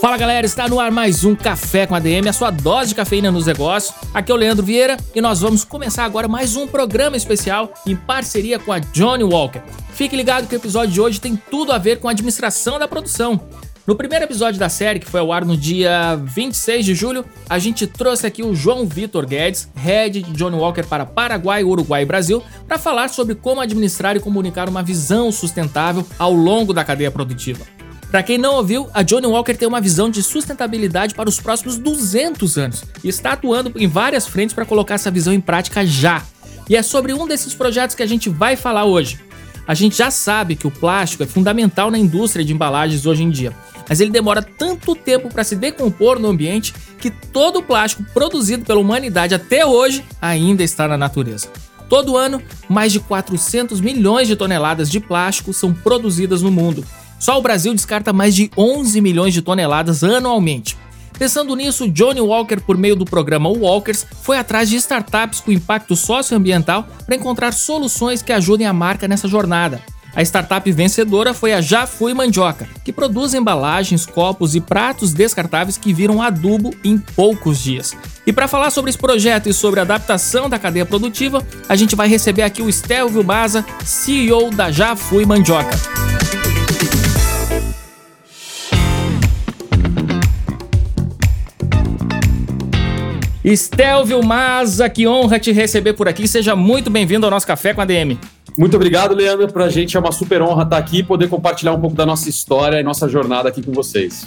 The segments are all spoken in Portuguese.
Fala galera, está no ar mais um Café com ADM, a sua dose de cafeína nos negócios. Aqui é o Leandro Vieira e nós vamos começar agora mais um programa especial em parceria com a Johnny Walker. Fique ligado que o episódio de hoje tem tudo a ver com a administração da produção. No primeiro episódio da série, que foi ao ar no dia 26 de julho, a gente trouxe aqui o João Vitor Guedes, head de Johnny Walker para Paraguai, Uruguai e Brasil, para falar sobre como administrar e comunicar uma visão sustentável ao longo da cadeia produtiva. Para quem não ouviu, a Johnny Walker tem uma visão de sustentabilidade para os próximos 200 anos e está atuando em várias frentes para colocar essa visão em prática já. E é sobre um desses projetos que a gente vai falar hoje. A gente já sabe que o plástico é fundamental na indústria de embalagens hoje em dia, mas ele demora tanto tempo para se decompor no ambiente que todo o plástico produzido pela humanidade até hoje ainda está na natureza. Todo ano, mais de 400 milhões de toneladas de plástico são produzidas no mundo só o Brasil descarta mais de 11 milhões de toneladas anualmente. Pensando nisso, Johnny Walker, por meio do programa Walkers, foi atrás de startups com impacto socioambiental para encontrar soluções que ajudem a marca nessa jornada. A startup vencedora foi a Já Fui Mandioca, que produz embalagens, copos e pratos descartáveis que viram adubo em poucos dias. E para falar sobre esse projeto e sobre a adaptação da cadeia produtiva, a gente vai receber aqui o Estelvio Maza, CEO da Já Fui Mandioca. Estelvio Maza, que honra te receber por aqui. Seja muito bem-vindo ao nosso Café com a DM. Muito obrigado, Leandro. Para a gente é uma super honra estar aqui e poder compartilhar um pouco da nossa história e nossa jornada aqui com vocês.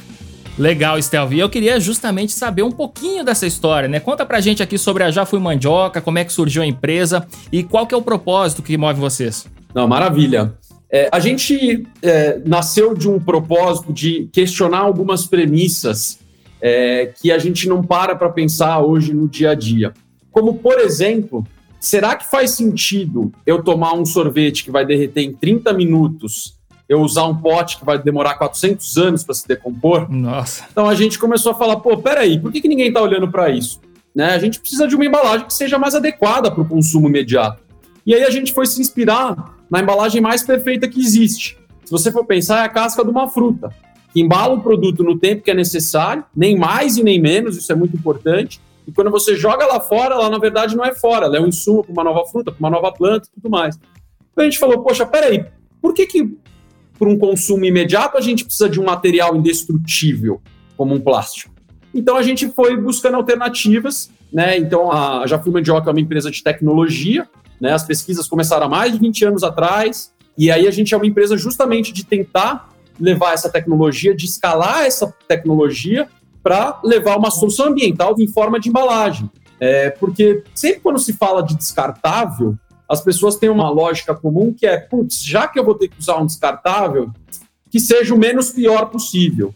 Legal, Estelvio. E eu queria justamente saber um pouquinho dessa história, né? Conta pra gente aqui sobre a Já Fui Mandioca, como é que surgiu a empresa e qual que é o propósito que move vocês. Não, maravilha. É, a gente é, nasceu de um propósito de questionar algumas premissas é, que a gente não para para pensar hoje no dia a dia. Como, por exemplo, será que faz sentido eu tomar um sorvete que vai derreter em 30 minutos, eu usar um pote que vai demorar 400 anos para se decompor? Nossa. Então a gente começou a falar, pô, peraí, por que, que ninguém está olhando para isso? Né? A gente precisa de uma embalagem que seja mais adequada para o consumo imediato. E aí a gente foi se inspirar na embalagem mais perfeita que existe. Se você for pensar, é a casca de uma fruta que embala o produto no tempo que é necessário, nem mais e nem menos, isso é muito importante. E quando você joga lá fora, ela na verdade não é fora, ela é um insumo para uma nova fruta, para uma nova planta e tudo mais. Então a gente falou, poxa, peraí, por que que para um consumo imediato a gente precisa de um material indestrutível como um plástico? Então a gente foi buscando alternativas, né? Então a Já Fui Mandioca é uma empresa de tecnologia, né? As pesquisas começaram há mais de 20 anos atrás, e aí a gente é uma empresa justamente de tentar levar essa tecnologia, de escalar essa tecnologia para levar uma solução ambiental em forma de embalagem. É, porque sempre quando se fala de descartável, as pessoas têm uma lógica comum que é, putz, já que eu vou ter que usar um descartável, que seja o menos pior possível.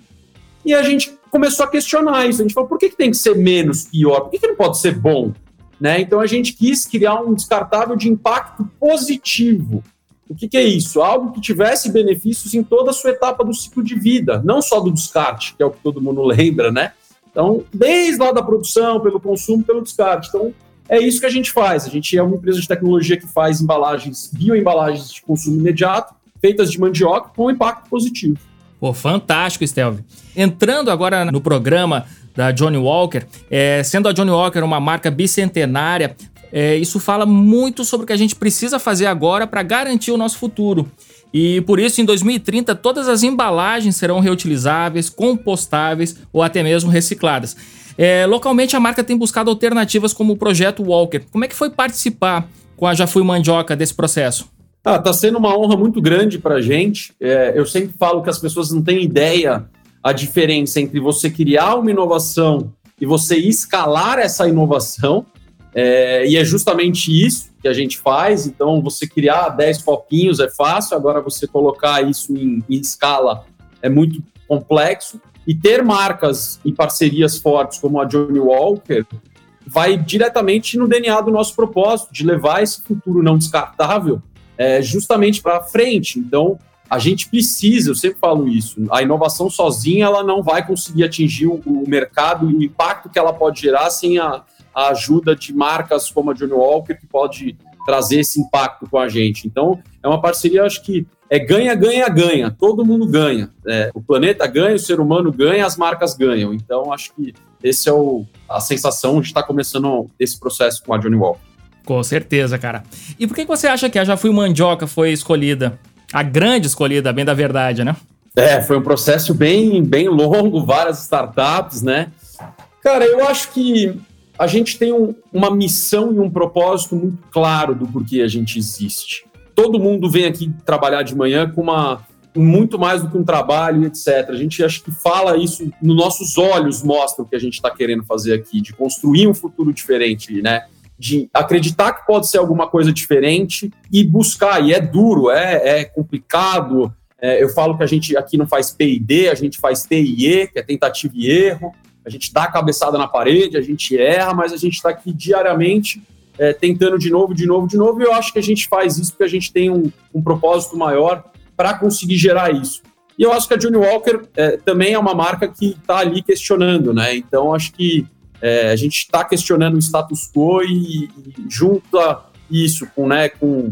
E a gente começou a questionar isso. A gente falou, por que, que tem que ser menos pior? Por que, que não pode ser bom? Né? Então a gente quis criar um descartável de impacto positivo. O que, que, é isso? Algo que tivesse benefícios em toda a sua etapa do ciclo de vida, não só do descarte, que é o que todo mundo lembra, né? Então, desde lá da produção, pelo consumo, pelo descarte. Então, é isso que a gente faz. A gente é uma empresa de tecnologia que faz embalagens, bioembalagens de consumo imediato, feitas de mandioca, com impacto positivo. Pô, fantástico, Stelvio. Entrando agora no programa da Johnny Walker, é, sendo a Johnny Walker uma marca bicentenária, é, isso fala muito sobre o que a gente precisa fazer agora para garantir o nosso futuro. E por isso, em 2030, todas as embalagens serão reutilizáveis, compostáveis ou até mesmo recicladas. É, localmente, a marca tem buscado alternativas como o projeto Walker. Como é que foi participar com a Já Fui Mandioca desse processo? Ah, tá sendo uma honra muito grande para a gente. É, eu sempre falo que as pessoas não têm ideia a diferença entre você criar uma inovação e você escalar essa inovação. É, e é justamente isso que a gente faz. Então, você criar 10 copinhos é fácil, agora você colocar isso em, em escala é muito complexo. E ter marcas e parcerias fortes como a Johnny Walker vai diretamente no DNA do nosso propósito, de levar esse futuro não descartável é, justamente para frente. Então, a gente precisa, eu sempre falo isso, a inovação sozinha ela não vai conseguir atingir o, o mercado e o impacto que ela pode gerar sem a, a, ajuda de marcas como a Johnny Walker, que pode trazer esse impacto com a gente. Então, é uma parceria, acho que é ganha, ganha, ganha. Todo mundo ganha. É, o planeta ganha, o ser humano ganha, as marcas ganham. Então, acho que esse é o, a sensação de estar começando esse processo com a Johnny Walker. Com certeza, cara. E por que você acha que a Já Fui Mandioca foi escolhida? A grande escolhida, bem da verdade, né? É, foi um processo bem, bem longo, várias startups, né? Cara, eu acho que a gente tem um, uma missão e um propósito muito claro do porquê a gente existe. Todo mundo vem aqui trabalhar de manhã com uma muito mais do que um trabalho, etc. A gente acho que fala isso nos nossos olhos, mostra o que a gente está querendo fazer aqui, de construir um futuro diferente, né? De acreditar que pode ser alguma coisa diferente e buscar. E é duro, é, é complicado. É, eu falo que a gente aqui não faz P&D, a gente faz TIE, que é tentativa e erro a gente dá a cabeçada na parede, a gente erra, mas a gente está aqui diariamente é, tentando de novo, de novo, de novo, e eu acho que a gente faz isso porque a gente tem um, um propósito maior para conseguir gerar isso. E eu acho que a Johnny Walker é, também é uma marca que está ali questionando, né? Então acho que é, a gente está questionando o status quo e, e junta isso com, né, com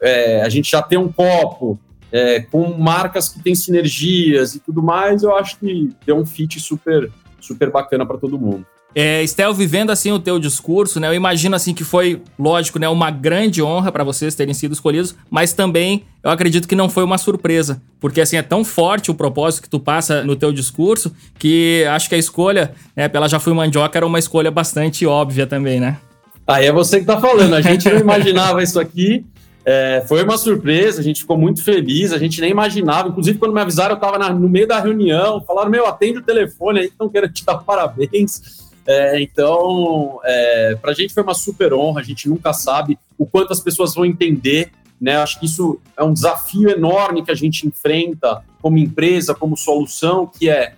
é, a gente já tem um copo, é, com marcas que têm sinergias e tudo mais, eu acho que deu um fit super super bacana para todo mundo. É, Estel, vivendo assim o teu discurso, né? Eu imagino assim que foi, lógico, né, uma grande honra para vocês terem sido escolhidos, mas também eu acredito que não foi uma surpresa, porque assim é tão forte o propósito que tu passa no teu discurso que acho que a escolha, né, pela Já Fui Mandioca era uma escolha bastante óbvia também, né? Aí é você que tá falando, a gente não imaginava isso aqui. É, foi uma surpresa, a gente ficou muito feliz, a gente nem imaginava. Inclusive, quando me avisaram, eu estava no meio da reunião, falaram: Meu, atende o telefone aí, estão querendo te dar parabéns. É, então, é, para a gente foi uma super honra, a gente nunca sabe o quanto as pessoas vão entender. Né? Acho que isso é um desafio enorme que a gente enfrenta como empresa, como solução, que é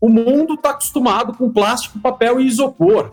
o mundo está acostumado com plástico, papel e isopor.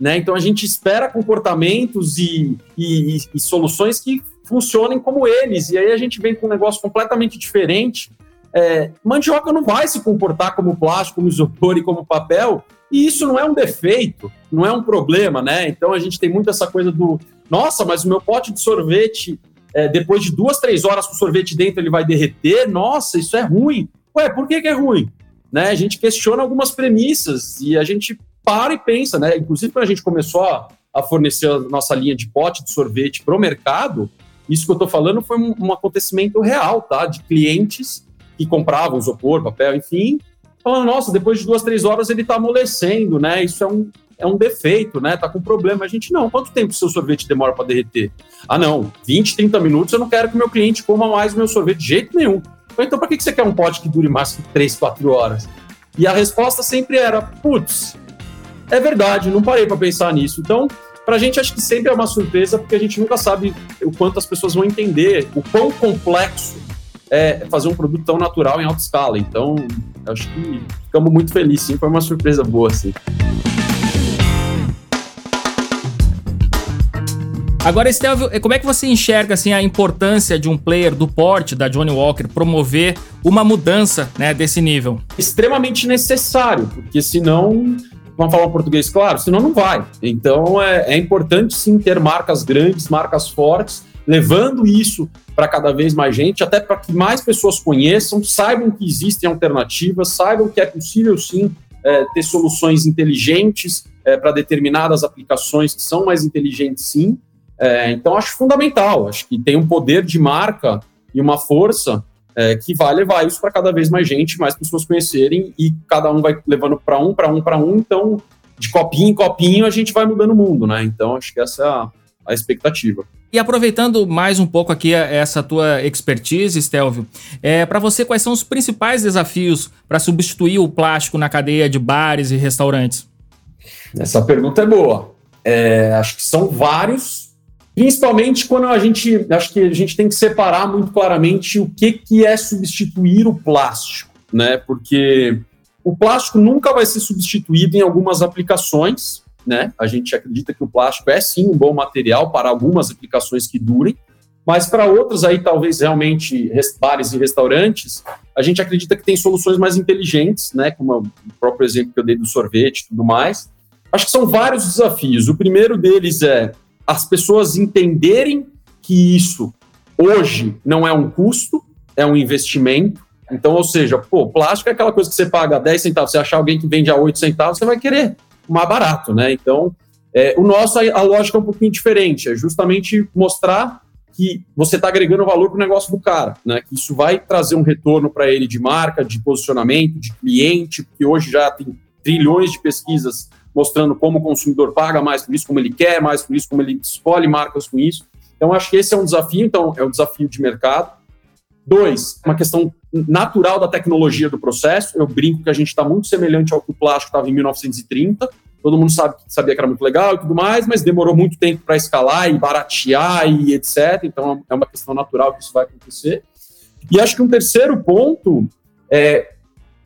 Né? Então a gente espera comportamentos e, e, e, soluções que funcionem como eles. E aí a gente vem com um negócio completamente diferente. É, mandioca não vai se comportar como plástico, como isopor e como papel, e isso não é um defeito, não é um problema, né? Então a gente tem muito essa coisa do nossa, mas o meu pote de sorvete, é, depois de duas, três horas com o sorvete dentro, ele vai derreter. Nossa, isso é ruim. Ué, por que, que é ruim? Né? A gente questiona algumas premissas e a gente para e pensa, né? Inclusive, quando a gente começou a, a fornecer a nossa linha de pote de sorvete para o mercado, isso que eu estou falando foi um, um, acontecimento real, tá? De clientes que compravam isopor, papel, enfim, falando, nossa, depois de duas, três horas ele está amolecendo, né? Isso é um, é um defeito, né? Tá com problema. A gente, não, quanto tempo o seu sorvete demora para derreter? Ah, não, 20, 30 minutos eu não quero que meu cliente coma mais meu sorvete de jeito nenhum. Então, para que você quer um pote que dure mais que 3, 4 horas? E a resposta sempre era, putz, é verdade, não parei para pensar nisso. Então, para a gente acho que sempre é uma surpresa, porque a gente nunca sabe o quanto as pessoas vão entender, o quão complexo é fazer um produto tão natural em alta escala. Então, acho que ficamos muito felizes, sim, foi uma surpresa boa, sim. Agora, Estelvio, como é que você enxerga assim, a importância de um player do porte da Johnny Walker promover uma mudança né, desse nível? Extremamente necessário, porque senão vamos falar português claro, senão não vai. Então é, é importante sim ter marcas grandes, marcas fortes, levando isso para cada vez mais gente, até para que mais pessoas conheçam, saibam que existem alternativas, saibam que é possível sim é, ter soluções inteligentes é, para determinadas aplicações que são mais inteligentes sim. É, então acho fundamental, acho que tem um poder de marca e uma força é, que vai levar isso para cada vez mais gente, mais pessoas conhecerem e cada um vai levando para um, para um, para um. Então, de copinho em copinho, a gente vai mudando o mundo, né? Então, acho que essa é a, a expectativa. E aproveitando mais um pouco aqui essa tua expertise, Stelvio, é, para você, quais são os principais desafios para substituir o plástico na cadeia de bares e restaurantes? Essa pergunta é boa. É, acho que são vários, Principalmente quando a gente, acho que a gente tem que separar muito claramente o que, que é substituir o plástico, né? Porque o plástico nunca vai ser substituído em algumas aplicações, né? A gente acredita que o plástico é sim um bom material para algumas aplicações que durem, mas para outras aí, talvez realmente bares e restaurantes, a gente acredita que tem soluções mais inteligentes, né? Como o próprio exemplo que eu dei do sorvete e tudo mais. Acho que são vários desafios. O primeiro deles é as pessoas entenderem que isso hoje não é um custo, é um investimento. Então, ou seja, pô, plástico é aquela coisa que você paga 10 centavos, você achar alguém que vende a 8 centavos, você vai querer mais barato, né? Então, é, o nosso, a lógica é um pouquinho diferente, é justamente mostrar que você está agregando valor para o negócio do cara, né? Que isso vai trazer um retorno para ele de marca, de posicionamento, de cliente, que hoje já tem trilhões de pesquisas mostrando como o consumidor paga mais por isso, como ele quer mais por isso, como ele escolhe marcas com isso. Então, acho que esse é um desafio, então, é um desafio de mercado. Dois, uma questão natural da tecnologia do processo. Eu brinco que a gente está muito semelhante ao que o plástico estava em 1930, todo mundo sabe, sabia que era muito legal e tudo mais, mas demorou muito tempo para escalar e baratear e etc. Então é uma questão natural que isso vai acontecer. E acho que um terceiro ponto é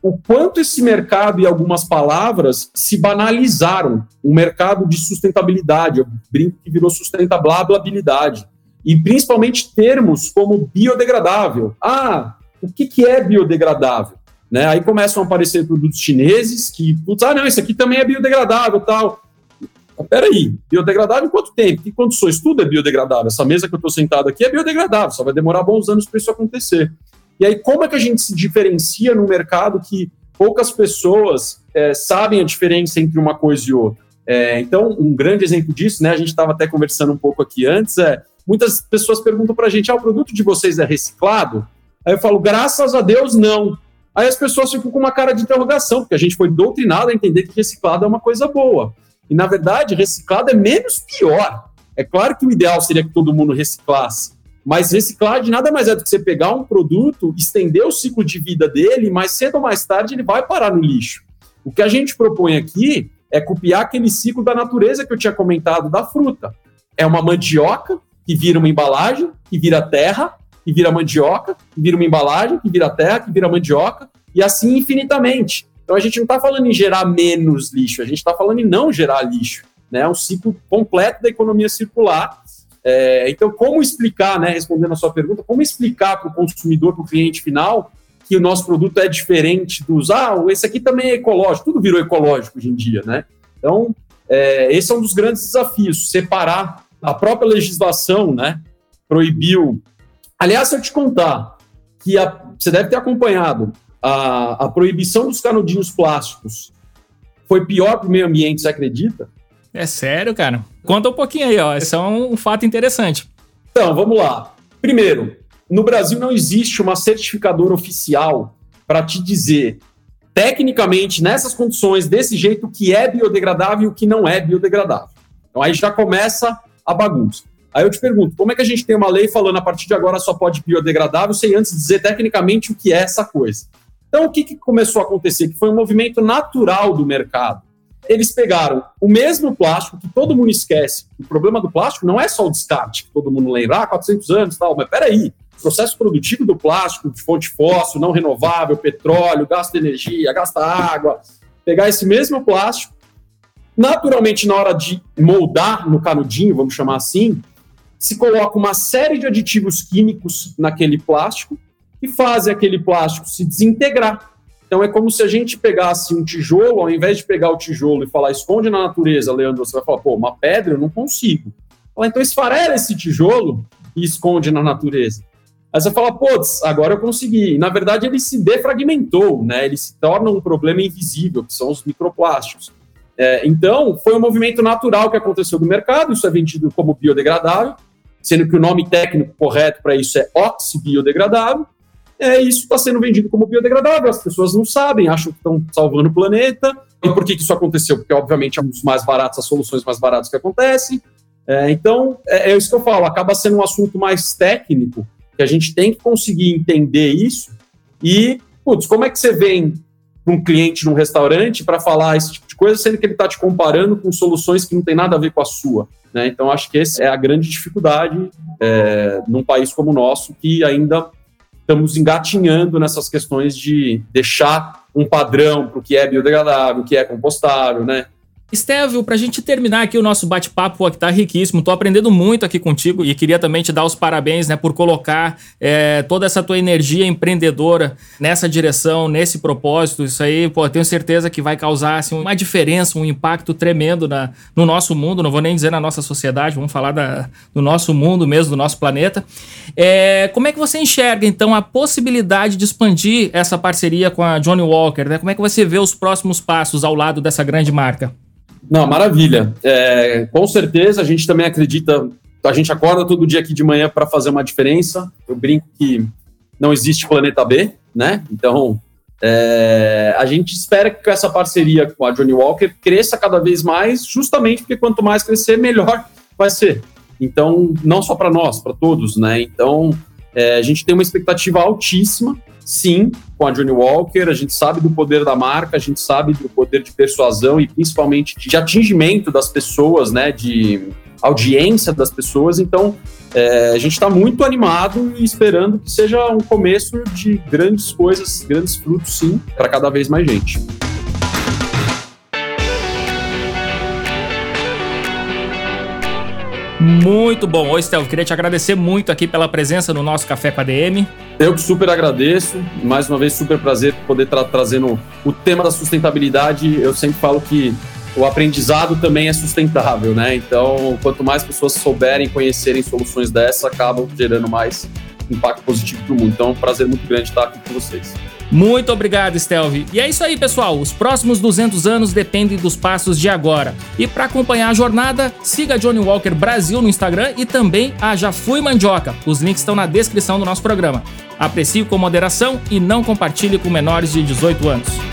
o quanto esse mercado e algumas palavras se banalizaram. Um mercado de sustentabilidade, eu brinco que virou sustentablabilidade. E principalmente termos como biodegradável. Ah, o que, que é biodegradável? Né? Aí começam a aparecer produtos chineses que, putz, ah, não, isso aqui também é biodegradável tal. Peraí, biodegradável em quanto tempo? Que condições? Tudo é biodegradável. Essa mesa que eu estou sentado aqui é biodegradável, só vai demorar bons anos para isso acontecer. E aí, como é que a gente se diferencia no mercado que poucas pessoas é, sabem a diferença entre uma coisa e outra? É, então, um grande exemplo disso, né? A gente estava até conversando um pouco aqui antes, é muitas pessoas perguntam para a gente: ah, o produto de vocês é reciclado? Aí eu falo, graças a Deus, não. Aí as pessoas ficam com uma cara de interrogação, porque a gente foi doutrinado a entender que reciclado é uma coisa boa. E, na verdade, reciclado é menos pior. É claro que o ideal seria que todo mundo reciclasse, mas reciclagem nada mais é do que você pegar um produto, estender o ciclo de vida dele, mais cedo ou mais tarde ele vai parar no lixo. O que a gente propõe aqui é copiar aquele ciclo da natureza que eu tinha comentado da fruta. É uma mandioca que vira uma embalagem, que vira terra, que vira mandioca, que vira uma embalagem, que vira terra, que vira mandioca, e assim infinitamente. Então a gente não está falando em gerar menos lixo, a gente está falando em não gerar lixo. Né? É um ciclo completo da economia circular. É, então, como explicar, né, respondendo a sua pergunta, como explicar para o consumidor, para o cliente final, que o nosso produto é diferente dos, ah, esse aqui também é ecológico, tudo virou ecológico hoje em dia, né? Então, é, esse é um dos grandes desafios, separar a própria legislação, né, proibiu Aliás, se eu te contar que a, você deve ter acompanhado a, a proibição dos canudinhos plásticos foi pior para o meio ambiente, você acredita? É sério, cara? Conta um pouquinho aí, ó. É um fato interessante. Então, vamos lá. Primeiro, no Brasil não existe uma certificadora oficial para te dizer, tecnicamente, nessas condições, desse jeito, o que é biodegradável e o que não é biodegradável. Então aí já começa a bagunça. Aí eu te pergunto, como é que a gente tem uma lei falando a partir de agora só pode biodegradável sem antes dizer tecnicamente o que é essa coisa? Então, o que, que começou a acontecer? Que foi um movimento natural do mercado. Eles pegaram o mesmo plástico que todo mundo esquece. O problema do plástico não é só o descarte, que todo mundo lembra, ah, 400 anos e tal, mas peraí, processo produtivo do plástico, de fonte fóssil, não renovável, petróleo, gasta energia, gasta água, pegar esse mesmo plástico, naturalmente na hora de moldar no canudinho, vamos chamar assim, se coloca uma série de aditivos químicos naquele plástico que fazem aquele plástico se desintegrar. Então é como se a gente pegasse um tijolo, ao invés de pegar o tijolo e falar esconde na natureza, Leandro, você vai falar, pô, uma pedra eu não consigo. Fala, então esfarela esse tijolo e esconde na natureza. Aí você fala, putz, agora eu consegui. E, na verdade, ele se defragmentou, né? Ele se torna um problema invisível, que são os microplásticos. É, então, foi um movimento natural que aconteceu no mercado, isso é vendido como biodegradável, sendo que o nome técnico correto para isso é oxibiodegradável. É, isso está sendo vendido como biodegradável, as pessoas não sabem, acham que estão salvando o planeta. E por que, que isso aconteceu? Porque, obviamente, é um dos mais baratos, as soluções mais baratas que acontecem. É, então, é, é isso que eu falo, acaba sendo um assunto mais técnico, que a gente tem que conseguir entender isso. E, putz, como é que você vem para um cliente num restaurante para falar esse tipo de coisa, sendo que ele está te comparando com soluções que não tem nada a ver com a sua? Né? Então, acho que essa é a grande dificuldade é, num país como o nosso, que ainda estamos engatinhando nessas questões de deixar um padrão para o que é biodegradável, o que é compostável, né? Estevio, para a gente terminar aqui o nosso bate-papo, que tá riquíssimo, tô aprendendo muito aqui contigo e queria também te dar os parabéns, né, por colocar é, toda essa tua energia empreendedora nessa direção, nesse propósito. Isso aí, pô, tenho certeza que vai causar assim, uma diferença, um impacto tremendo na, no nosso mundo. Não vou nem dizer na nossa sociedade, vamos falar da, do nosso mundo mesmo, do nosso planeta. É, como é que você enxerga então a possibilidade de expandir essa parceria com a Johnny Walker? Né? Como é que você vê os próximos passos ao lado dessa grande marca? Não, maravilha. É, com certeza, a gente também acredita. A gente acorda todo dia aqui de manhã para fazer uma diferença. Eu brinco que não existe planeta B, né? Então, é, a gente espera que essa parceria com a Johnny Walker cresça cada vez mais, justamente porque quanto mais crescer, melhor vai ser. Então, não só para nós, para todos, né? Então, é, a gente tem uma expectativa altíssima sim, com a Johnny Walker, a gente sabe do poder da marca, a gente sabe do poder de persuasão e principalmente de atingimento das pessoas, né, de audiência das pessoas. Então, é, a gente está muito animado e esperando que seja um começo de grandes coisas, grandes frutos, sim, para cada vez mais gente. Muito bom. Oi, Estel, queria te agradecer muito aqui pela presença no nosso Café com a DM. Eu que super agradeço. Mais uma vez, super prazer poder estar trazendo o tema da sustentabilidade. Eu sempre falo que o aprendizado também é sustentável, né? Então, quanto mais pessoas souberem, conhecerem soluções dessa, acabam gerando mais impacto positivo para o mundo. Então, é um prazer muito grande estar aqui com vocês. Muito obrigado, Stelvi. E é isso aí, pessoal. Os próximos 200 anos dependem dos passos de agora. E para acompanhar a jornada, siga Johnny Walker Brasil no Instagram e também a Já Fui Mandioca. Os links estão na descrição do nosso programa. Aprecie com moderação e não compartilhe com menores de 18 anos.